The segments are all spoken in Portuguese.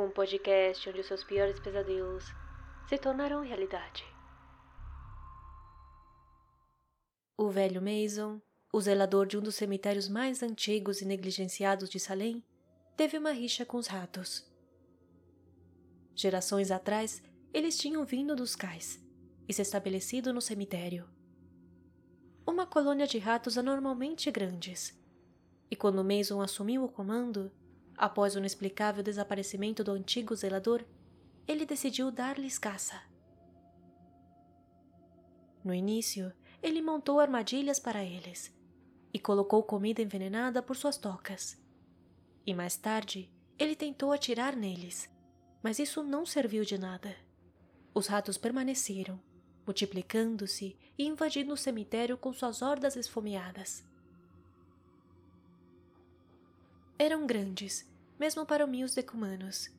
Um podcast onde seus piores pesadelos se tornaram realidade. O velho Mason, o zelador de um dos cemitérios mais antigos e negligenciados de Salem, teve uma rixa com os ratos. Gerações atrás, eles tinham vindo dos cais e se estabelecido no cemitério. Uma colônia de ratos anormalmente grandes. E quando Mason assumiu o comando, após o inexplicável desaparecimento do antigo zelador, ele decidiu dar-lhes caça. No início, ele montou armadilhas para eles e colocou comida envenenada por suas tocas. E mais tarde, ele tentou atirar neles, mas isso não serviu de nada. Os ratos permaneceram, multiplicando-se e invadindo o cemitério com suas hordas esfomeadas. Eram grandes, mesmo para os decumanos,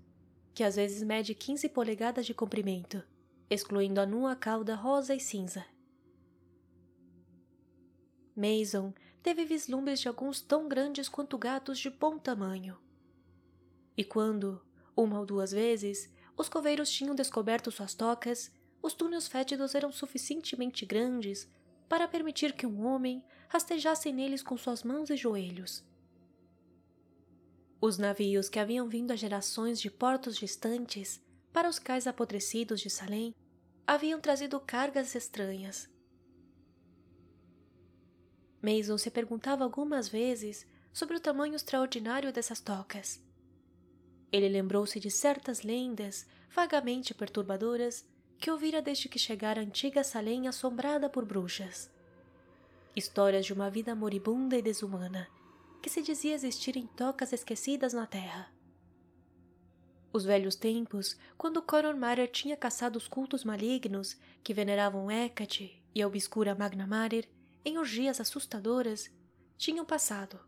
que às vezes mede 15 polegadas de comprimento, excluindo a nua cauda rosa e cinza. Mason teve vislumbres de alguns tão grandes quanto gatos de bom tamanho. E quando, uma ou duas vezes, os coveiros tinham descoberto suas tocas, os túneis fétidos eram suficientemente grandes para permitir que um homem rastejasse neles com suas mãos e joelhos. Os navios que haviam vindo a gerações de portos distantes para os cais apodrecidos de Salem haviam trazido cargas estranhas, Mason se perguntava algumas vezes sobre o tamanho extraordinário dessas tocas. Ele lembrou-se de certas lendas vagamente perturbadoras que ouvira desde que chegara a antiga Salem assombrada por bruxas. Histórias de uma vida moribunda e desumana que se dizia existir em tocas esquecidas na terra. Os velhos tempos, quando Conor Marer tinha caçado os cultos malignos que veneravam Hecate e a obscura Magna Marer, em orgias assustadoras, tinham passado.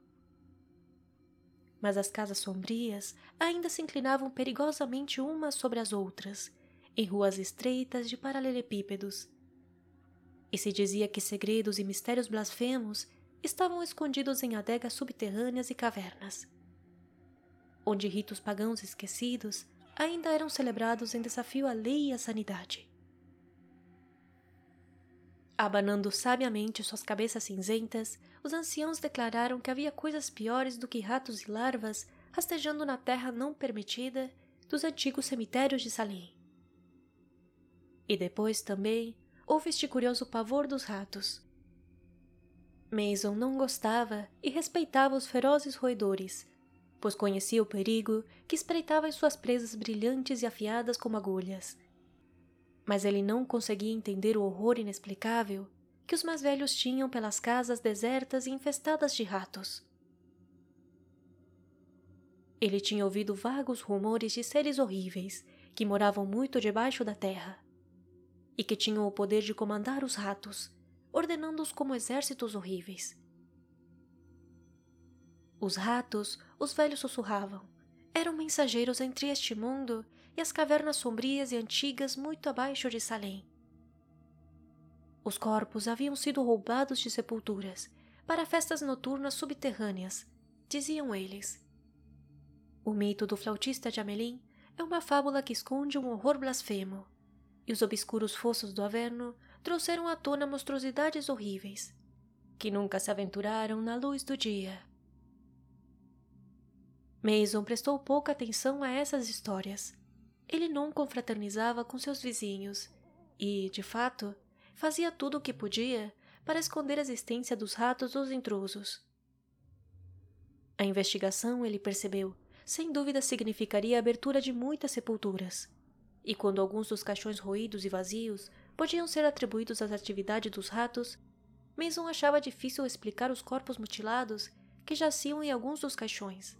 Mas as casas sombrias ainda se inclinavam perigosamente umas sobre as outras, em ruas estreitas de paralelepípedos. E se dizia que segredos e mistérios blasfemos estavam escondidos em adegas subterrâneas e cavernas, onde ritos pagãos esquecidos ainda eram celebrados em desafio à lei e à sanidade. Abanando sabiamente suas cabeças cinzentas, os anciãos declararam que havia coisas piores do que ratos e larvas rastejando na terra não permitida dos antigos cemitérios de Salim. E depois também houve este curioso pavor dos ratos. Mason não gostava e respeitava os ferozes roedores, pois conhecia o perigo que espreitava em suas presas brilhantes e afiadas como agulhas mas ele não conseguia entender o horror inexplicável que os mais velhos tinham pelas casas desertas e infestadas de ratos. Ele tinha ouvido vagos rumores de seres horríveis que moravam muito debaixo da terra e que tinham o poder de comandar os ratos, ordenando-os como exércitos horríveis. Os ratos, os velhos sussurravam, eram mensageiros entre este mundo e as cavernas sombrias e antigas muito abaixo de Salem. Os corpos haviam sido roubados de sepulturas para festas noturnas subterrâneas, diziam eles. O mito do flautista de Amelin é uma fábula que esconde um horror blasfemo, e os obscuros fossos do Averno trouxeram à tona monstruosidades horríveis, que nunca se aventuraram na luz do dia. Mason prestou pouca atenção a essas histórias ele não confraternizava com seus vizinhos e, de fato, fazia tudo o que podia para esconder a existência dos ratos dos intrusos. A investigação, ele percebeu, sem dúvida significaria a abertura de muitas sepulturas. E quando alguns dos caixões roídos e vazios podiam ser atribuídos às atividades dos ratos, Mason achava difícil explicar os corpos mutilados que jaciam em alguns dos caixões.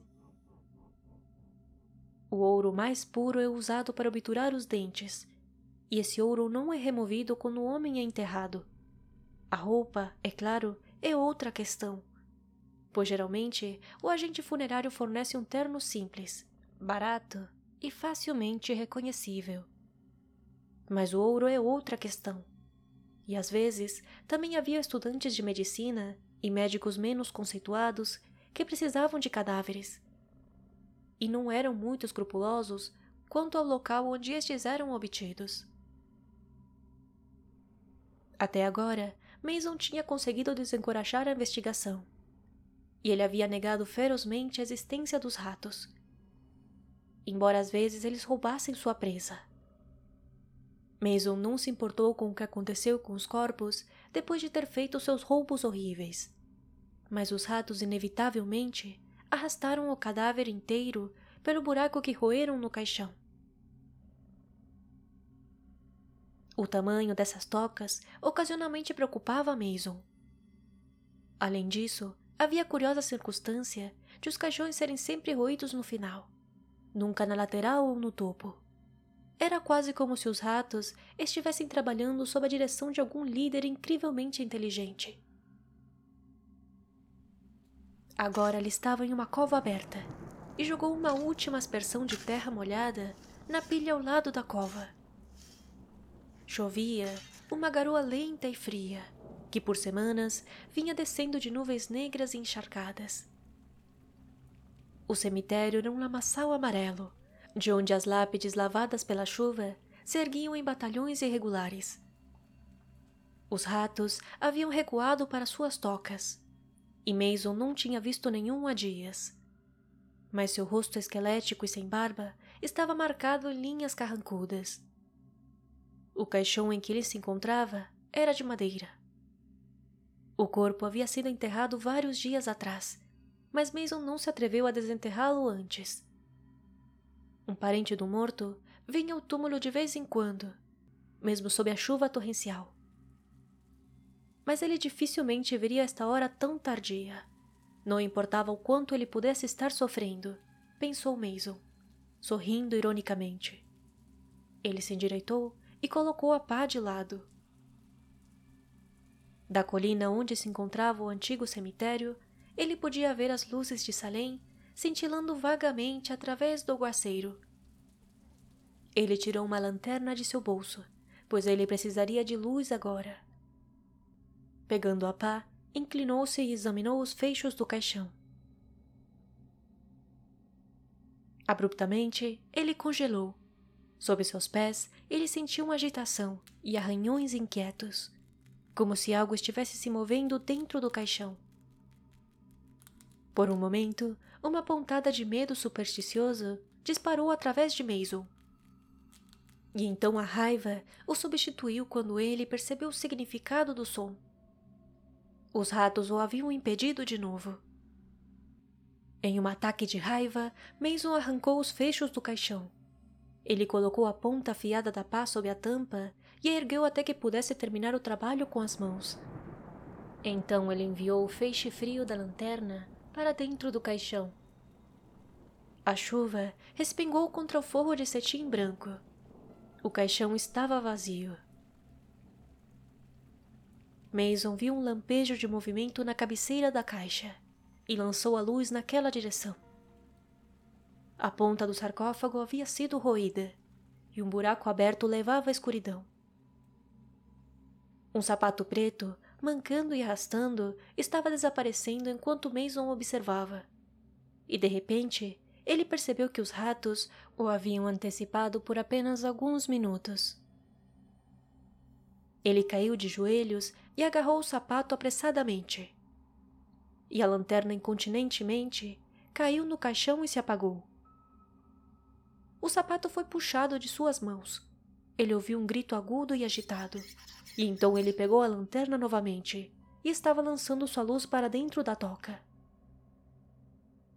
O ouro mais puro é usado para obturar os dentes, e esse ouro não é removido quando o homem é enterrado. A roupa, é claro, é outra questão, pois geralmente o agente funerário fornece um terno simples, barato e facilmente reconhecível. Mas o ouro é outra questão. E às vezes também havia estudantes de medicina e médicos menos conceituados que precisavam de cadáveres e não eram muito escrupulosos quanto ao local onde estes eram obtidos. Até agora, Mason tinha conseguido desencorajar a investigação. E ele havia negado ferozmente a existência dos ratos. Embora às vezes eles roubassem sua presa. Mason não se importou com o que aconteceu com os corpos depois de ter feito seus roubos horríveis. Mas os ratos inevitavelmente arrastaram o cadáver inteiro pelo buraco que roeram no caixão. O tamanho dessas tocas ocasionalmente preocupava Mason. Além disso, havia a curiosa circunstância de os caixões serem sempre roídos no final, nunca na lateral ou no topo. Era quase como se os ratos estivessem trabalhando sob a direção de algum líder incrivelmente inteligente. Agora ele estava em uma cova aberta e jogou uma última aspersão de terra molhada na pilha ao lado da cova. Chovia uma garoa lenta e fria, que por semanas vinha descendo de nuvens negras e encharcadas. O cemitério era um lamaçal amarelo, de onde as lápides lavadas pela chuva se erguiam em batalhões irregulares. Os ratos haviam recuado para suas tocas, e Mason não tinha visto nenhum há dias. Mas seu rosto esquelético e sem barba estava marcado em linhas carrancudas. O caixão em que ele se encontrava era de madeira. O corpo havia sido enterrado vários dias atrás, mas Mason não se atreveu a desenterrá-lo antes. Um parente do morto vinha ao túmulo de vez em quando, mesmo sob a chuva torrencial. Mas ele dificilmente veria esta hora tão tardia. Não importava o quanto ele pudesse estar sofrendo, pensou Mason, sorrindo ironicamente. Ele se endireitou e colocou a pá de lado. Da colina onde se encontrava o antigo cemitério, ele podia ver as luzes de Salem cintilando vagamente através do aguaceiro. Ele tirou uma lanterna de seu bolso, pois ele precisaria de luz agora. Pegando a pá, inclinou-se e examinou os fechos do caixão. Abruptamente, ele congelou. Sob seus pés, ele sentiu uma agitação e arranhões inquietos, como se algo estivesse se movendo dentro do caixão. Por um momento, uma pontada de medo supersticioso disparou através de Mason. E então a raiva o substituiu quando ele percebeu o significado do som. Os ratos o haviam impedido de novo. Em um ataque de raiva, Mason arrancou os fechos do caixão. Ele colocou a ponta afiada da pá sob a tampa e a ergueu até que pudesse terminar o trabalho com as mãos. Então ele enviou o feixe frio da lanterna para dentro do caixão. A chuva respingou contra o forro de cetim branco. O caixão estava vazio. Mason viu um lampejo de movimento na cabeceira da caixa e lançou a luz naquela direção. A ponta do sarcófago havia sido roída e um buraco aberto levava à escuridão. Um sapato preto mancando e arrastando, estava desaparecendo enquanto Mason observava. E de repente, ele percebeu que os ratos o haviam antecipado por apenas alguns minutos. Ele caiu de joelhos e agarrou o sapato apressadamente. E a lanterna incontinentemente caiu no caixão e se apagou. O sapato foi puxado de suas mãos. Ele ouviu um grito agudo e agitado. E então ele pegou a lanterna novamente e estava lançando sua luz para dentro da toca.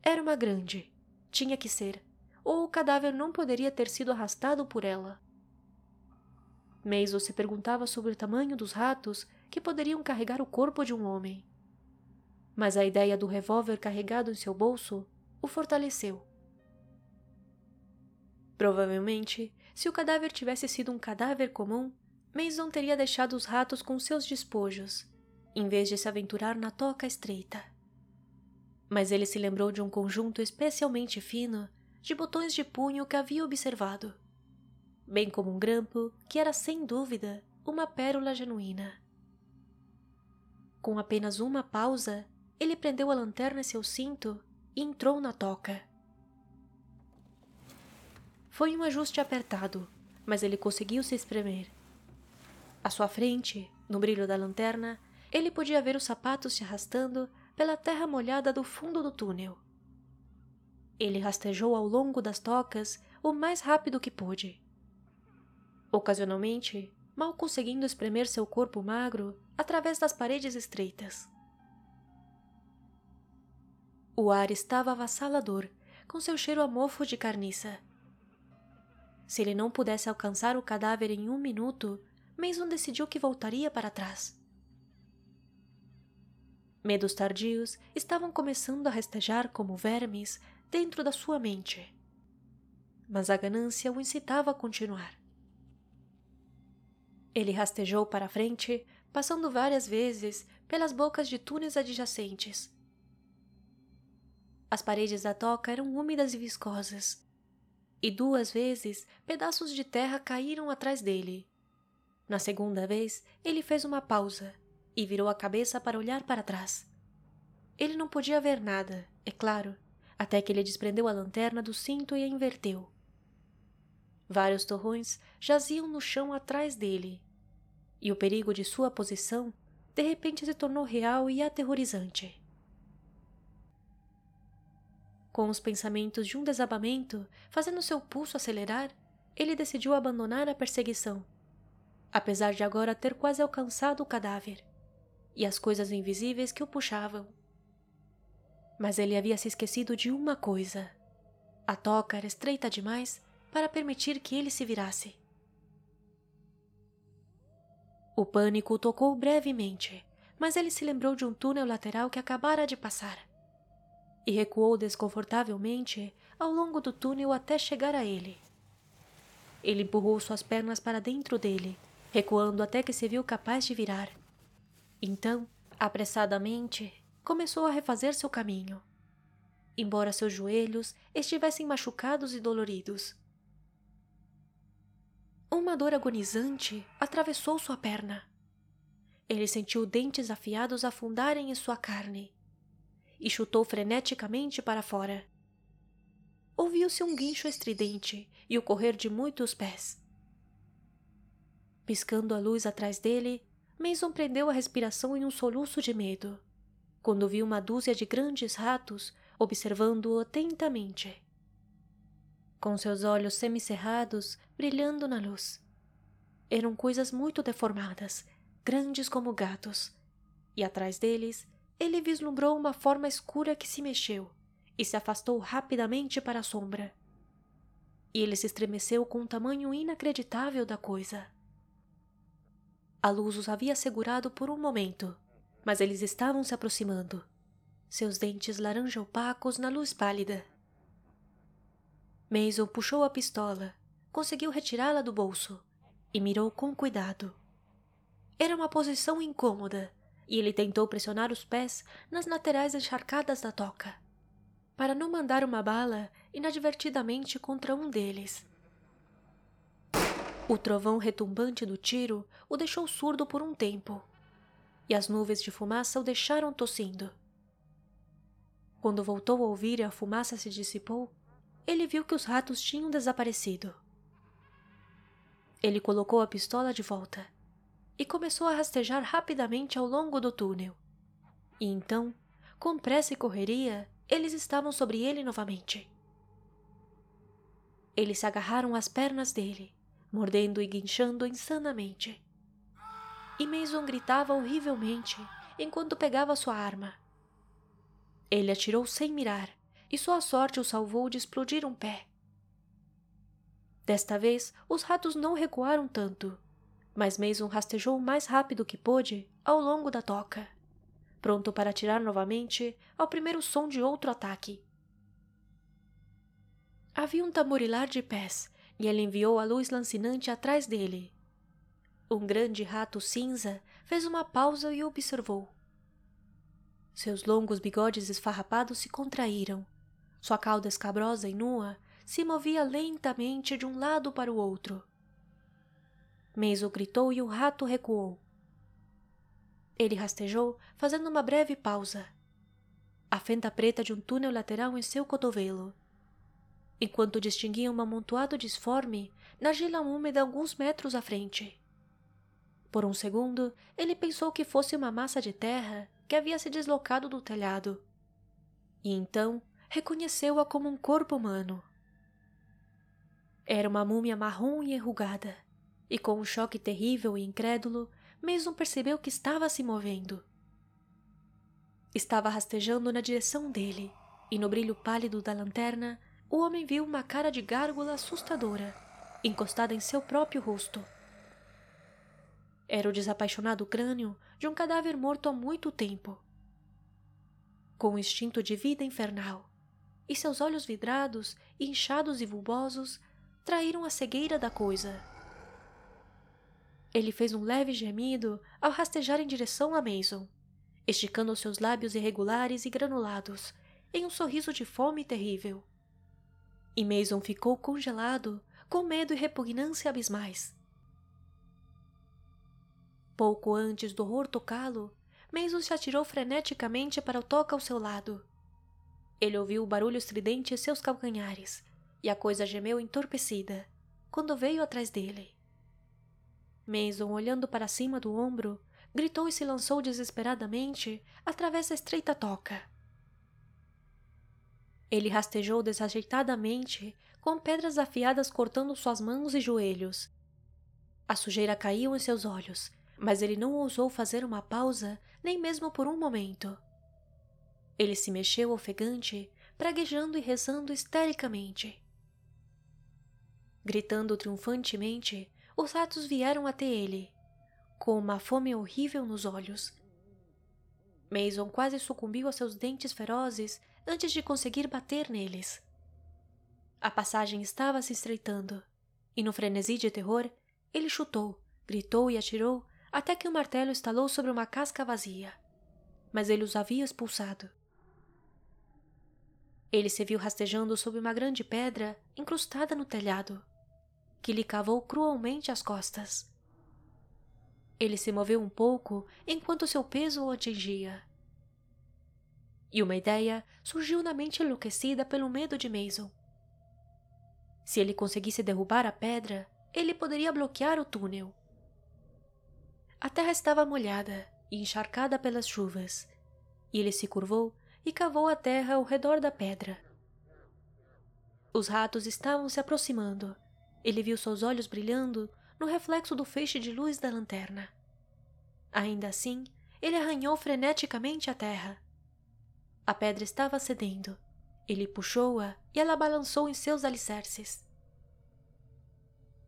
Era uma grande. Tinha que ser. Ou o cadáver não poderia ter sido arrastado por ela. Maisel se perguntava sobre o tamanho dos ratos que poderiam carregar o corpo de um homem. Mas a ideia do revólver carregado em seu bolso o fortaleceu. Provavelmente, se o cadáver tivesse sido um cadáver comum, Mason teria deixado os ratos com seus despojos, em vez de se aventurar na toca estreita. Mas ele se lembrou de um conjunto especialmente fino de botões de punho que havia observado, bem como um grampo que era sem dúvida uma pérola genuína. Com apenas uma pausa, ele prendeu a lanterna em seu cinto e entrou na toca. Foi um ajuste apertado, mas ele conseguiu se espremer. À sua frente, no brilho da lanterna, ele podia ver os sapatos se arrastando pela terra molhada do fundo do túnel. Ele rastejou ao longo das tocas o mais rápido que pôde. Ocasionalmente, mal conseguindo espremer seu corpo magro através das paredes estreitas. O ar estava avassalador, com seu cheiro a mofo de carniça. Se ele não pudesse alcançar o cadáver em um minuto, Mason decidiu que voltaria para trás. Medos tardios estavam começando a restejar como vermes dentro da sua mente. Mas a ganância o incitava a continuar. Ele rastejou para frente, passando várias vezes pelas bocas de túneis adjacentes. As paredes da toca eram úmidas e viscosas, e duas vezes pedaços de terra caíram atrás dele. Na segunda vez, ele fez uma pausa e virou a cabeça para olhar para trás. Ele não podia ver nada, é claro, até que ele desprendeu a lanterna do cinto e a inverteu. Vários torrões jaziam no chão atrás dele, e o perigo de sua posição de repente se tornou real e aterrorizante. Com os pensamentos de um desabamento fazendo seu pulso acelerar, ele decidiu abandonar a perseguição, apesar de agora ter quase alcançado o cadáver e as coisas invisíveis que o puxavam. Mas ele havia se esquecido de uma coisa. A toca era estreita demais para permitir que ele se virasse. O pânico o tocou brevemente, mas ele se lembrou de um túnel lateral que acabara de passar. E recuou desconfortavelmente ao longo do túnel até chegar a ele. Ele empurrou suas pernas para dentro dele, recuando até que se viu capaz de virar. Então, apressadamente, começou a refazer seu caminho. Embora seus joelhos estivessem machucados e doloridos. Uma dor agonizante atravessou sua perna. Ele sentiu dentes afiados afundarem em sua carne e chutou freneticamente para fora. Ouviu-se um guincho estridente e o correr de muitos pés. Piscando a luz atrás dele, Mason prendeu a respiração em um soluço de medo quando viu uma dúzia de grandes ratos observando-o atentamente. Com seus olhos semicerrados brilhando na luz. Eram coisas muito deformadas, grandes como gatos, e atrás deles ele vislumbrou uma forma escura que se mexeu e se afastou rapidamente para a sombra. E ele se estremeceu com o tamanho inacreditável da coisa. A luz os havia segurado por um momento, mas eles estavam se aproximando, seus dentes laranja opacos na luz pálida. Mason puxou a pistola, conseguiu retirá-la do bolso e mirou com cuidado. Era uma posição incômoda e ele tentou pressionar os pés nas laterais encharcadas da toca, para não mandar uma bala inadvertidamente contra um deles. O trovão retumbante do tiro o deixou surdo por um tempo e as nuvens de fumaça o deixaram tossindo. Quando voltou a ouvir e a fumaça se dissipou, ele viu que os ratos tinham desaparecido. Ele colocou a pistola de volta e começou a rastejar rapidamente ao longo do túnel. E então, com pressa e correria, eles estavam sobre ele novamente. Eles se agarraram às pernas dele, mordendo e guinchando insanamente e Mason gritava horrivelmente enquanto pegava sua arma. Ele atirou sem mirar, e sua sorte o salvou de explodir um pé. Desta vez, os ratos não recuaram tanto, mas Mason rastejou o mais rápido que pôde ao longo da toca, pronto para atirar novamente ao primeiro som de outro ataque. Havia um tamorilar de pés, e ele enviou a luz lancinante atrás dele, um grande rato cinza fez uma pausa e observou. Seus longos bigodes esfarrapados se contraíram. Sua cauda escabrosa e nua se movia lentamente de um lado para o outro. Meiso gritou e o rato recuou. Ele rastejou, fazendo uma breve pausa. A fenda preta de um túnel lateral em seu cotovelo. enquanto distinguia um amontoado disforme na argila úmida alguns metros à frente. Por um segundo, ele pensou que fosse uma massa de terra que havia se deslocado do telhado. E então reconheceu-a como um corpo humano. Era uma múmia marrom e enrugada, e com um choque terrível e incrédulo, Mason percebeu que estava se movendo. Estava rastejando na direção dele, e no brilho pálido da lanterna, o homem viu uma cara de gárgula assustadora, encostada em seu próprio rosto. Era o desapaixonado crânio de um cadáver morto há muito tempo. Com um instinto de vida infernal, e seus olhos vidrados, inchados e bulbosos, traíram a cegueira da coisa. Ele fez um leve gemido ao rastejar em direção a Mason, esticando seus lábios irregulares e granulados em um sorriso de fome terrível. E Mason ficou congelado, com medo e repugnância abismais. Pouco antes do horror tocá-lo, Mason se atirou freneticamente para o toca ao seu lado. Ele ouviu o barulho estridente em seus calcanhares, e a coisa gemeu entorpecida, quando veio atrás dele. Mason, olhando para cima do ombro, gritou e se lançou desesperadamente através da estreita toca. Ele rastejou desajeitadamente, com pedras afiadas cortando suas mãos e joelhos. A sujeira caiu em seus olhos mas ele não ousou fazer uma pausa, nem mesmo por um momento. Ele se mexeu ofegante, praguejando e rezando histericamente. Gritando triunfantemente, os ratos vieram até ele, com uma fome horrível nos olhos. Mason quase sucumbiu a seus dentes ferozes antes de conseguir bater neles. A passagem estava se estreitando, e no frenesi de terror, ele chutou, gritou e atirou até que o martelo estalou sobre uma casca vazia. Mas ele os havia expulsado. Ele se viu rastejando sob uma grande pedra incrustada no telhado, que lhe cavou cruelmente as costas. Ele se moveu um pouco enquanto seu peso o atingia. E uma ideia surgiu na mente enlouquecida pelo medo de Mason. Se ele conseguisse derrubar a pedra, ele poderia bloquear o túnel a terra estava molhada e encharcada pelas chuvas, e ele se curvou e cavou a terra ao redor da pedra. Os ratos estavam se aproximando. Ele viu seus olhos brilhando no reflexo do feixe de luz da lanterna. Ainda assim, ele arranhou freneticamente a terra. A pedra estava cedendo. Ele puxou-a e ela balançou em seus alicerces.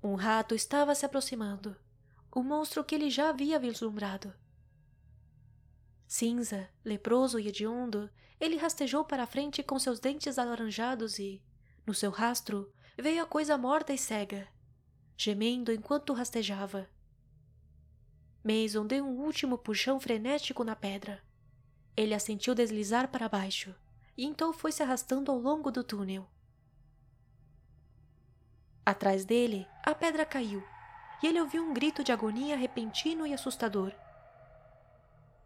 Um rato estava se aproximando o monstro que ele já havia vislumbrado. Cinza, leproso e hediondo, ele rastejou para a frente com seus dentes alaranjados e, no seu rastro, veio a coisa morta e cega, gemendo enquanto rastejava. Mason deu um último puxão frenético na pedra. Ele a sentiu deslizar para baixo, e então foi se arrastando ao longo do túnel. Atrás dele, a pedra caiu, e ele ouviu um grito de agonia repentino e assustador.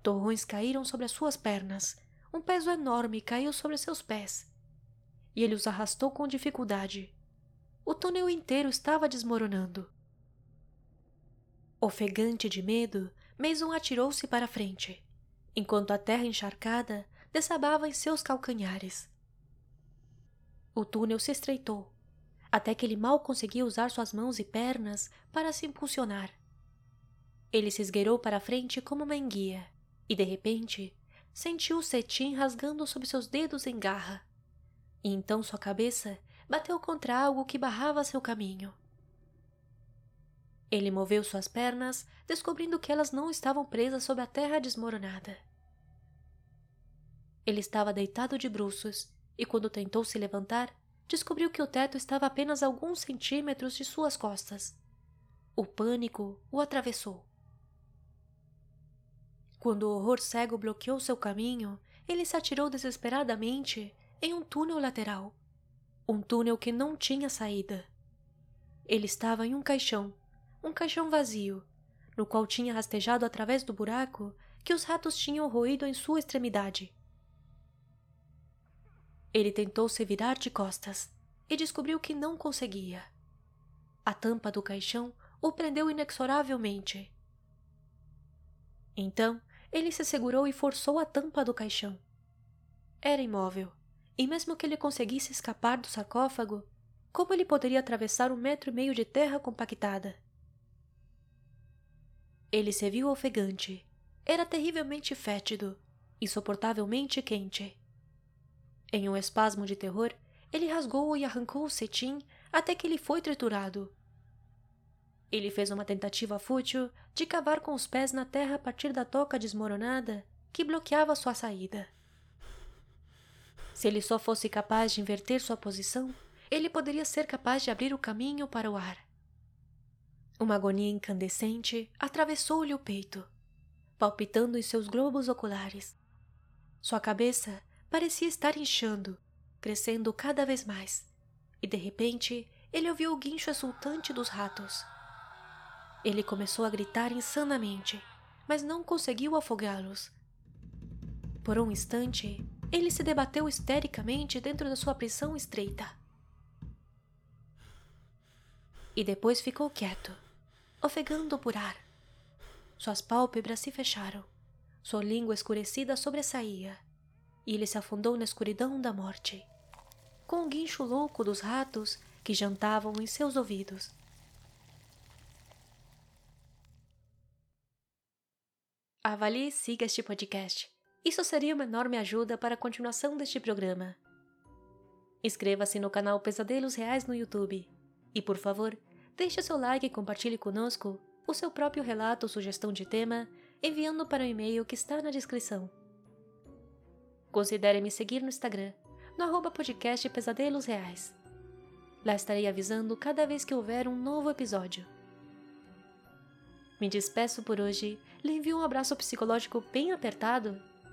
Torrões caíram sobre as suas pernas. Um peso enorme caiu sobre seus pés. E ele os arrastou com dificuldade. O túnel inteiro estava desmoronando. Ofegante de medo, Mason atirou-se para a frente, enquanto a terra encharcada desabava em seus calcanhares. O túnel se estreitou até que ele mal conseguia usar suas mãos e pernas para se impulsionar. Ele se esgueirou para a frente como uma enguia, e de repente sentiu o cetim rasgando sob seus dedos em garra. E então sua cabeça bateu contra algo que barrava seu caminho. Ele moveu suas pernas, descobrindo que elas não estavam presas sob a terra desmoronada. Ele estava deitado de bruços, e quando tentou se levantar, descobriu que o teto estava apenas alguns centímetros de suas costas. O pânico o atravessou. Quando o horror cego bloqueou seu caminho, ele se atirou desesperadamente em um túnel lateral. Um túnel que não tinha saída. Ele estava em um caixão, um caixão vazio, no qual tinha rastejado através do buraco que os ratos tinham roído em sua extremidade. Ele tentou se virar de costas. e descobriu que não conseguia. A tampa do caixão o prendeu inexoravelmente. Então, ele se segurou e forçou a tampa do caixão. Era imóvel, e mesmo que ele conseguisse escapar do sarcófago, como ele poderia atravessar um metro e meio de terra compactada? Ele se viu ofegante. Era terrivelmente fétido, insuportavelmente quente. Em um espasmo de terror, ele rasgou e arrancou o cetim até que ele foi triturado. Ele fez uma tentativa fútil de cavar com os pés na terra a partir da toca desmoronada que bloqueava sua saída. Se ele só fosse capaz de inverter sua posição, ele poderia ser capaz de abrir o caminho para o ar. Uma agonia incandescente atravessou-lhe o peito, palpitando em seus globos oculares. Sua cabeça parecia estar inchando crescendo cada vez mais, e de repente ele ouviu o guincho exultante dos ratos. Ele começou a gritar insanamente, mas não conseguiu afogá-los. Por um instante, ele se debateu histericamente dentro da sua prisão estreita. E depois ficou quieto, ofegando por ar. Suas pálpebras se fecharam, sua língua escurecida sobressaía, e ele se afundou na escuridão da morte com o guincho louco dos ratos que jantavam em seus ouvidos. Avalie e siga este podcast. Isso seria uma enorme ajuda para a continuação deste programa. Inscreva-se no canal Pesadelos Reais no YouTube. E, por favor, deixe seu like e compartilhe conosco o seu próprio relato ou sugestão de tema enviando para o e-mail que está na descrição. Considere me seguir no Instagram no arroba podcast Pesadelos Reais. Lá estarei avisando cada vez que houver um novo episódio. Me despeço por hoje, lhe envio um abraço psicológico bem apertado